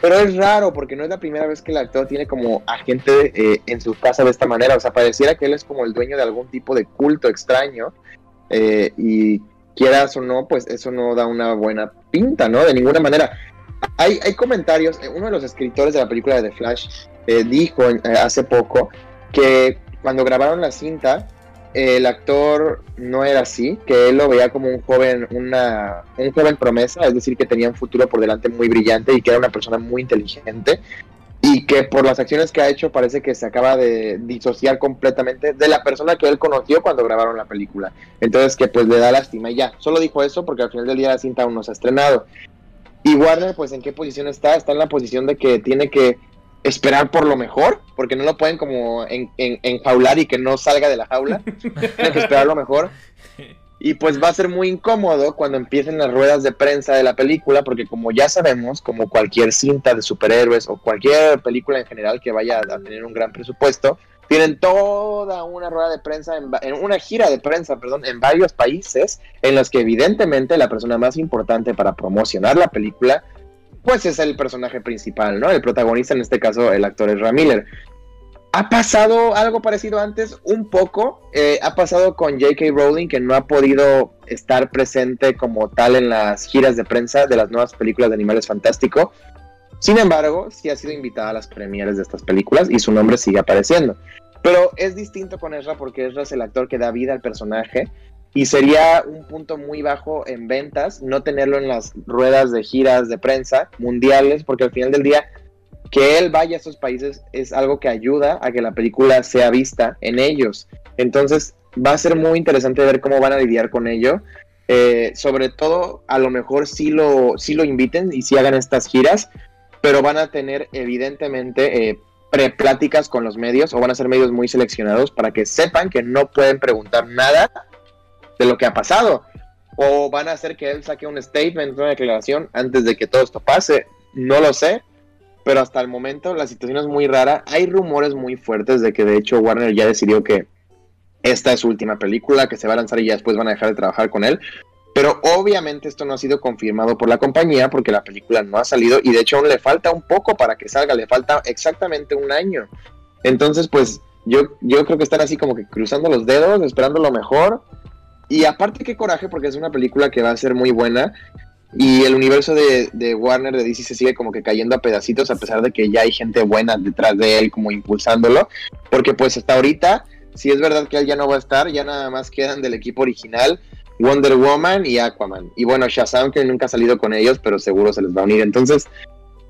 Pero es raro porque no es la primera vez que el actor tiene como agente eh, en su casa de esta manera. O sea, pareciera que él es como el dueño de algún tipo de culto extraño. Eh, y quieras o no, pues eso no da una buena pinta, ¿no? De ninguna manera. Hay, hay comentarios, eh, uno de los escritores de la película de The Flash dijo hace poco que cuando grabaron la cinta, el actor no era así, que él lo veía como un joven, una, un joven promesa, es decir, que tenía un futuro por delante muy brillante y que era una persona muy inteligente. Y que por las acciones que ha hecho parece que se acaba de disociar completamente de la persona que él conoció cuando grabaron la película. Entonces que pues le da lástima y ya, solo dijo eso porque al final del día la cinta aún no se ha estrenado. Y Warner pues en qué posición está? Está en la posición de que tiene que esperar por lo mejor, porque no lo pueden como en, enjaular y que no salga de la jaula. [laughs] tiene que esperar lo mejor. Y pues va a ser muy incómodo cuando empiecen las ruedas de prensa de la película, porque como ya sabemos, como cualquier cinta de superhéroes o cualquier película en general que vaya a tener un gran presupuesto, tienen toda una rueda de prensa, en, en, una gira de prensa, perdón, en varios países, en los que evidentemente la persona más importante para promocionar la película, pues es el personaje principal, ¿no? El protagonista, en este caso, el actor es Ramiller. Ha pasado algo parecido antes, un poco. Eh, ha pasado con J.K. Rowling, que no ha podido estar presente como tal en las giras de prensa de las nuevas películas de Animales Fantástico. Sin embargo, sí ha sido invitada a las premieres de estas películas y su nombre sigue apareciendo. Pero es distinto con Ezra porque Ezra es el actor que da vida al personaje y sería un punto muy bajo en ventas no tenerlo en las ruedas de giras de prensa mundiales porque al final del día que él vaya a esos países es algo que ayuda a que la película sea vista en ellos. Entonces va a ser muy interesante ver cómo van a lidiar con ello. Eh, sobre todo, a lo mejor sí lo, sí lo inviten y sí hagan estas giras, pero van a tener evidentemente eh, prepláticas con los medios o van a ser medios muy seleccionados para que sepan que no pueden preguntar nada de lo que ha pasado. O van a hacer que él saque un statement, una declaración antes de que todo esto pase. No lo sé, pero hasta el momento la situación es muy rara. Hay rumores muy fuertes de que de hecho Warner ya decidió que esta es su última película, que se va a lanzar y ya después van a dejar de trabajar con él. Pero obviamente esto no ha sido confirmado por la compañía porque la película no ha salido y de hecho aún le falta un poco para que salga, le falta exactamente un año. Entonces pues yo, yo creo que están así como que cruzando los dedos, esperando lo mejor. Y aparte qué coraje porque es una película que va a ser muy buena y el universo de, Warner de DC se sigue como que cayendo a pedacitos a pesar de que ya hay gente buena detrás de él como impulsándolo. Porque pues hasta ahorita, si es verdad que él ya no va a estar, ya nada más quedan del equipo original Wonder Woman y Aquaman. Y bueno, Shazam que nunca ha salido con ellos, pero seguro se les va a unir. Entonces,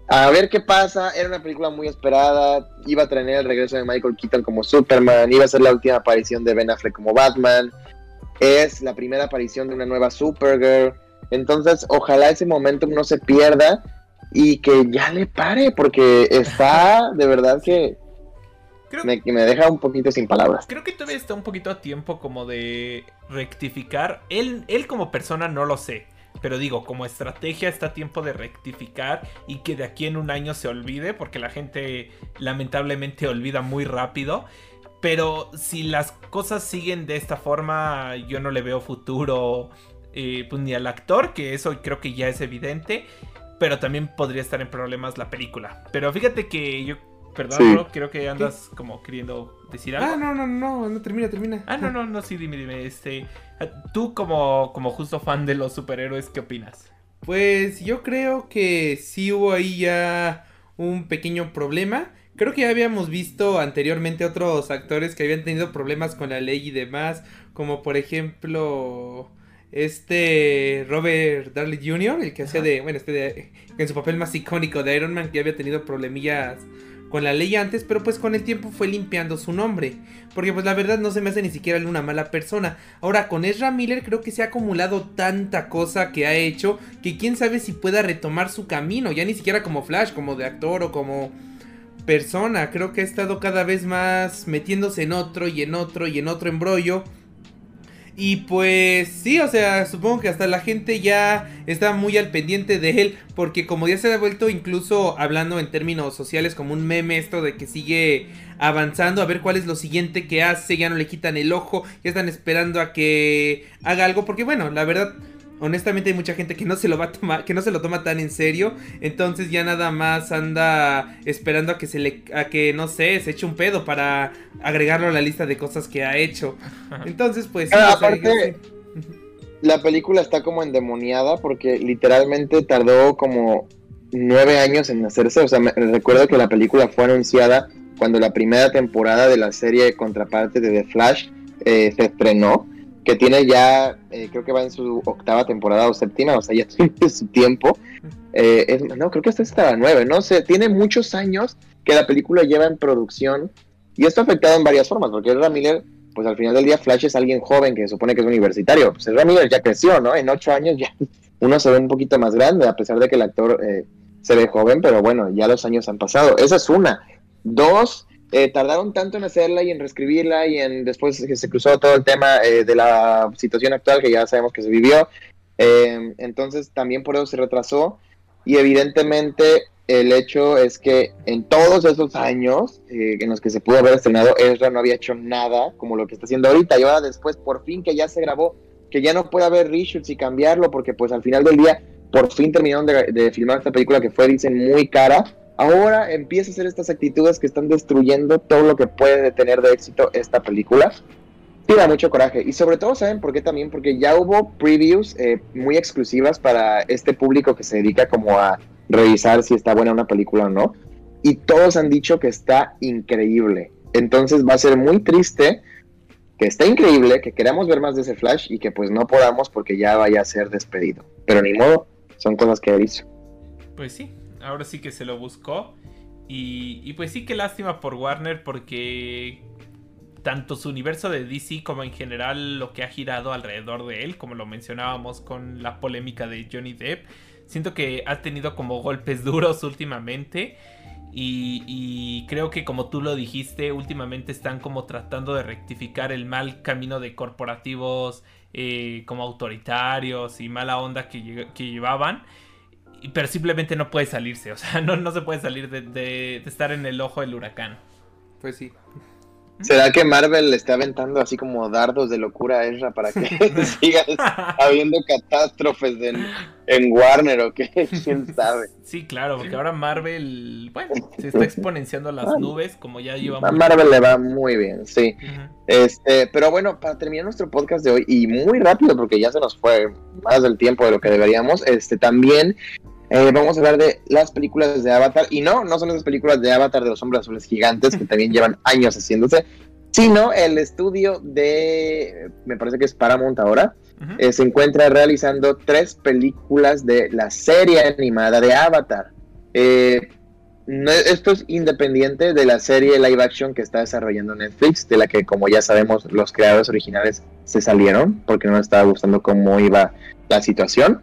a ver qué pasa. Era una película muy esperada. Iba a tener el regreso de Michael Keaton como Superman. Iba a ser la última aparición de Ben Affleck como Batman. Es la primera aparición de una nueva Supergirl entonces, ojalá ese momento no se pierda y que ya le pare, porque está [laughs] de verdad que me, me, deja un poquito sin palabras. Creo que todavía está un poquito a tiempo como de rectificar. Él, él como persona no lo sé. Pero digo, como estrategia está a tiempo de rectificar y que de aquí en un año se olvide, porque la gente lamentablemente olvida muy rápido. Pero si las cosas siguen de esta forma, yo no le veo futuro eh, pues, ni al actor, que eso creo que ya es evidente, pero también podría estar en problemas la película. Pero fíjate que yo, perdón, creo que andas como queriendo decir algo. Ah, no, no, no, no, termina, termina. Ah, no, no, no, sí, dime, dime, este, tú como, como justo fan de los superhéroes, ¿qué opinas? Pues yo creo que sí hubo ahí ya un pequeño problema. Creo que ya habíamos visto anteriormente otros actores que habían tenido problemas con la ley y demás, como por ejemplo este Robert Darley Jr., el que hacía de, bueno, este de, en su papel más icónico de Iron Man, que había tenido problemillas con la ley antes, pero pues con el tiempo fue limpiando su nombre, porque pues la verdad no se me hace ni siquiera una mala persona. Ahora con Ezra Miller creo que se ha acumulado tanta cosa que ha hecho, que quién sabe si pueda retomar su camino, ya ni siquiera como Flash, como de actor o como persona, creo que ha estado cada vez más metiéndose en otro y en otro y en otro embrollo. Y pues sí, o sea, supongo que hasta la gente ya está muy al pendiente de él, porque como ya se ha vuelto incluso hablando en términos sociales como un meme esto de que sigue avanzando, a ver cuál es lo siguiente que hace, ya no le quitan el ojo, ya están esperando a que haga algo, porque bueno, la verdad honestamente hay mucha gente que no se lo va a tomar, que no se lo toma tan en serio, entonces ya nada más anda esperando a que se le, a que no sé, se eche un pedo para agregarlo a la lista de cosas que ha hecho. Entonces, pues. aparte, la película está como endemoniada porque literalmente tardó como nueve años en hacerse. O sea, me recuerdo que la película fue anunciada cuando la primera temporada de la serie contraparte de The Flash eh, se estrenó que tiene ya, eh, creo que va en su octava temporada o séptima, o sea, ya [laughs] tiene su tiempo. Eh, no, creo que esta es hasta la nueve, no sé, tiene muchos años que la película lleva en producción y esto ha afectado en varias formas, porque Ezra Miller, pues al final del día Flash es alguien joven que se supone que es universitario, pues Ezra Miller ya creció, ¿no? En ocho años ya [laughs] uno se ve un poquito más grande, a pesar de que el actor eh, se ve joven, pero bueno, ya los años han pasado. Esa es una. Dos, eh, tardaron tanto en hacerla y en reescribirla y en después que se cruzó todo el tema eh, de la situación actual que ya sabemos que se vivió. Eh, entonces también por eso se retrasó y evidentemente el hecho es que en todos esos años en los que se pudo haber estrenado, Ezra no había hecho nada como lo que está haciendo ahorita y ahora después por fin que ya se grabó, que ya no puede haber reshoots y cambiarlo porque pues al final del día por fin terminaron de, de filmar esta película que fue, dicen, muy cara. Ahora empieza a hacer estas actitudes que están destruyendo todo lo que puede tener de éxito esta película. Da mucho coraje. Y sobre todo, ¿saben por qué también? Porque ya hubo previews eh, muy exclusivas para este público que se dedica como a revisar si está buena una película o no. Y todos han dicho que está increíble. Entonces va a ser muy triste que está increíble, que queramos ver más de ese Flash y que pues no podamos porque ya vaya a ser despedido. Pero ni modo, son cosas que él hizo. Pues sí, ahora sí que se lo buscó. Y, pues sí, qué lástima por Warner porque tanto su universo de DC como en general lo que ha girado alrededor de él, como lo mencionábamos con la polémica de Johnny Depp, siento que ha tenido como golpes duros últimamente. Y, creo que como tú lo dijiste, últimamente están como tratando de rectificar el mal camino de corporativos eh, como autoritarios y mala onda que, que llevaban. Y- Pero simplemente no puede salirse, o sea, [laughs] no, no se puede salir de, de- de estar en el ojo del huracán. Pues sí. ¿Será que Marvel le está aventando así como dardos de locura a Ezra para que [laughs] [laughs] siga habiendo catástrofes en, en Warner o qué? ¿Quién sabe? Sí, claro, porque ahora Marvel, bueno, se está exponenciando a las nubes, como ya A llevamos. Marvel le va muy bien, sí. Este, pero bueno, para terminar nuestro podcast de hoy, y muy rápido porque ya se nos fue más del tiempo de lo que deberíamos, este, también eh, vamos a hablar de las películas de Avatar, y no, no son esas películas de Avatar de los hombres azules gigantes que también llevan años haciéndose, sino el estudio de, me parece que es Paramount ahora, eh, se encuentra realizando tres películas de la serie animada de Avatar. Eh, no- esto es independiente de la serie live action que está desarrollando Netflix, de la que como ya sabemos los creadores originales se salieron porque no les estaba gustando cómo iba la situación.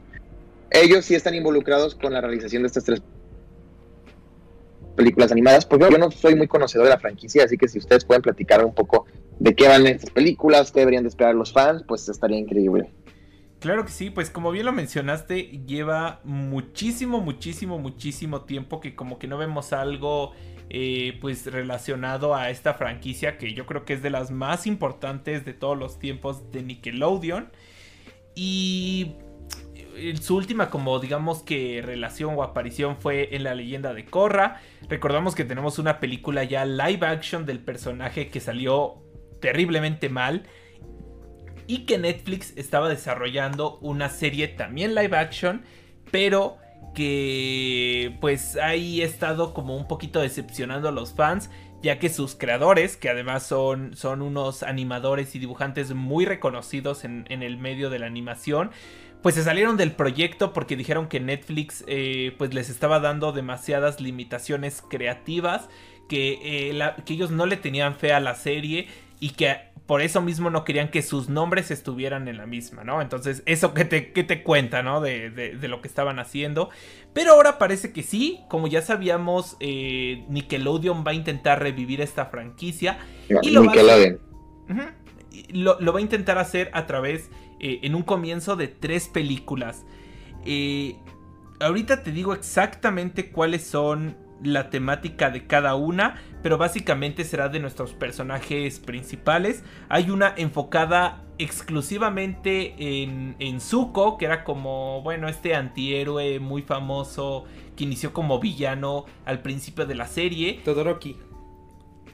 Ellos sí están involucrados con la realización de estas tres películas animadas, porque yo no soy muy conocedor de la franquicia, así que si ustedes pueden platicar un poco de qué van estas películas, qué deberían de esperar los fans, pues estaría increíble. Claro que sí, pues como bien lo mencionaste, lleva muchísimo, muchísimo, muchísimo tiempo que como que no vemos algo eh, pues relacionado a esta franquicia que yo creo que es de las más importantes de todos los tiempos de Nickelodeon. Y su última como digamos que relación o aparición fue en la leyenda de Korra. Recordamos que tenemos una película ya live action del personaje que salió terriblemente mal y que Netflix estaba desarrollando una serie también live action, pero que pues ahí ha estado como un poquito decepcionando a los fans, ya que sus creadores, que además son, son unos animadores y dibujantes muy reconocidos en el medio de la animación, pues se salieron del proyecto porque dijeron que Netflix eh, pues les estaba dando demasiadas limitaciones creativas, que, eh, la- que ellos no le tenían fe a la serie y que por eso mismo no querían que sus nombres estuvieran en la misma, ¿no? Entonces, eso que te, que te cuenta, ¿no? De, de- de lo que estaban haciendo. Pero ahora parece que sí, como ya sabíamos, eh, Nickelodeon va a intentar revivir esta franquicia. Y lo va a Nickelodeon. Ujú. Y Lo, lo va a intentar hacer a través, eh, en un comienzo de tres películas. Eh, ahorita te digo exactamente cuáles son la temática de cada una, pero básicamente será de nuestros personajes principales. Hay una enfocada exclusivamente en, en Zuko, que era como, bueno, este antihéroe muy famoso que inició como villano al principio de la serie. Todoroki.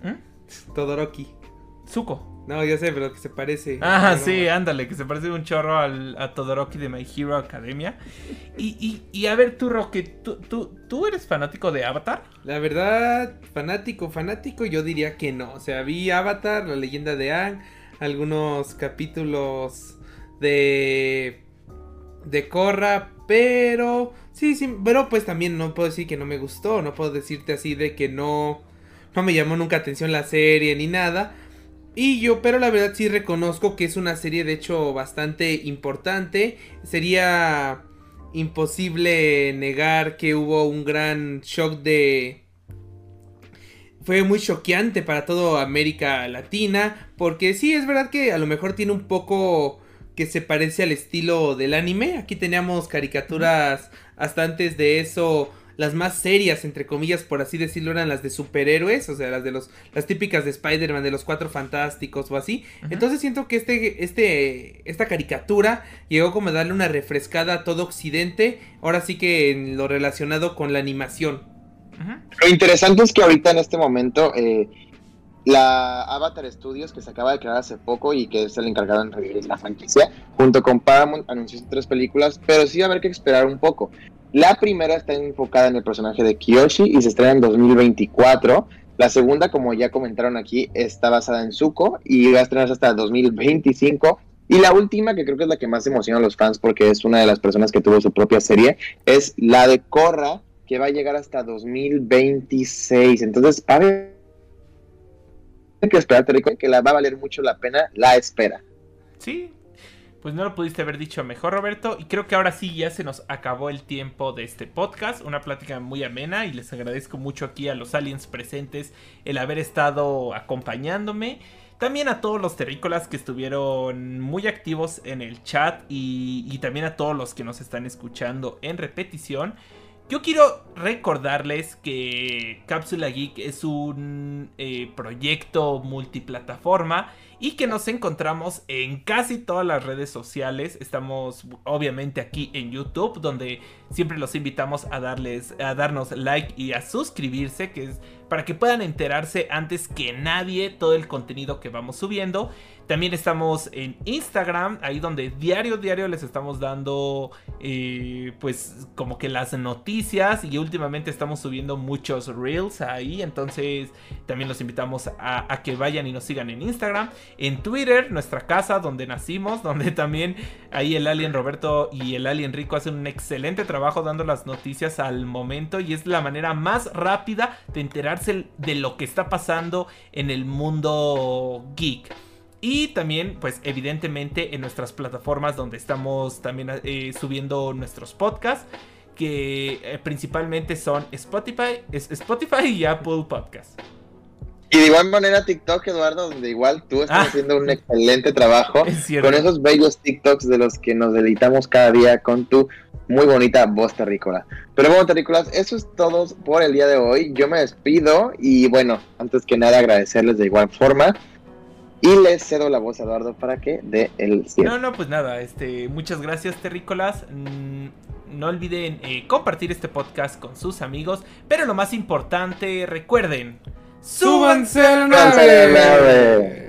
¿Mm? Todoroki. Zuko. No, ya sé, pero que se parece. Ah, Pero- sí, ándale, que se parece un chorro al, a Todoroki de My Hero Academia. Y, y, y a ver, tú, Roque, ¿tú, tú, ¿tú eres fanático de Avatar? La verdad, fanático, fanático, yo diría que no. O sea, vi Avatar, la leyenda de Aang. algunos capítulos de de Corra, pero sí, sí, pero pues también no puedo decir que no me gustó, no puedo decirte así de que no no me llamó nunca atención la serie ni nada. Y yo, pero la verdad sí reconozco que es una serie de hecho bastante importante. Sería imposible negar que hubo un gran shock de... Fue muy choqueante para toda América Latina. Porque sí, es verdad que a lo mejor tiene un poco que se parece al estilo del anime. Aquí teníamos caricaturas hasta antes de eso. Las más serias, entre comillas, por así decirlo, eran las de superhéroes, o sea, las de los, las típicas de Spider-Man, de los cuatro fantásticos o así. Entonces siento que este, este, esta caricatura llegó como a darle una refrescada a todo Occidente. Ahora sí que en lo relacionado con la animación. Lo interesante es que ahorita en este momento eh, la Avatar Studios, que se acaba de crear hace poco y que es el encargado en revivir la franquicia, junto con Paramount anunció tres películas, pero sí va a haber que esperar un poco. La primera está enfocada en el personaje de Kiyoshi y se estrena en 2024. La segunda, como ya comentaron aquí, está basada en Zuko y va a estrenarse hasta 2025. Y la última, que creo que es la que más emociona a los fans porque es una de las personas que tuvo su propia serie, es la de Korra, que va a llegar hasta 2026. Entonces, a ver que esperar, que la va a valer mucho la pena la espera. Sí, pues no lo pudiste haber dicho mejor, Roberto. Y creo que ahora sí ya se nos acabó el tiempo de este podcast. Una plática muy amena y les agradezco mucho aquí a los aliens presentes el haber estado acompañándome. También a todos los terrícolas que estuvieron muy activos en el chat y, también a todos los que nos están escuchando en repetición. Yo quiero recordarles que Cápsula Geek es un eh, proyecto multiplataforma y que nos encontramos en casi todas las redes sociales. Estamos obviamente aquí en YouTube, donde siempre los invitamos a darles, a darnos like y a suscribirse, que es para que puedan enterarse antes que nadie todo el contenido que vamos subiendo. También estamos en Instagram, ahí donde diario, diario les estamos dando, eh, pues, como que las noticias. Y últimamente estamos subiendo muchos reels ahí. Entonces, también los invitamos a, a, que vayan y nos sigan en Instagram. En Twitter, nuestra casa donde nacimos, [laughs] donde también ahí el Alien Roberto y el Alien Rico hacen un excelente trabajo dando las noticias al momento. Y es la manera más rápida de de lo que está pasando en el mundo geek. Y también, pues evidentemente en nuestras plataformas donde estamos también eh, subiendo nuestros podcasts, que eh, principalmente son Spotify, Spotify y Apple Podcasts. Y de igual manera TikTok, Eduardo, donde igual tú estás ah. haciendo un excelente trabajo [laughs] con esos bellos TikToks de los que nos deleitamos cada día con tu muy bonita voz terrícola. Pero bueno, terrícolas, eso es todo por el día de hoy. Yo me despido y bueno, antes que nada agradecerles de igual forma y les cedo la voz a Eduardo para que dé el cierre. No, no, pues nada, este, muchas gracias, terrícolas. Mm, no olviden eh, compartir este podcast con sus amigos. Pero lo más importante, recuerden. ¡Súbanse al nave!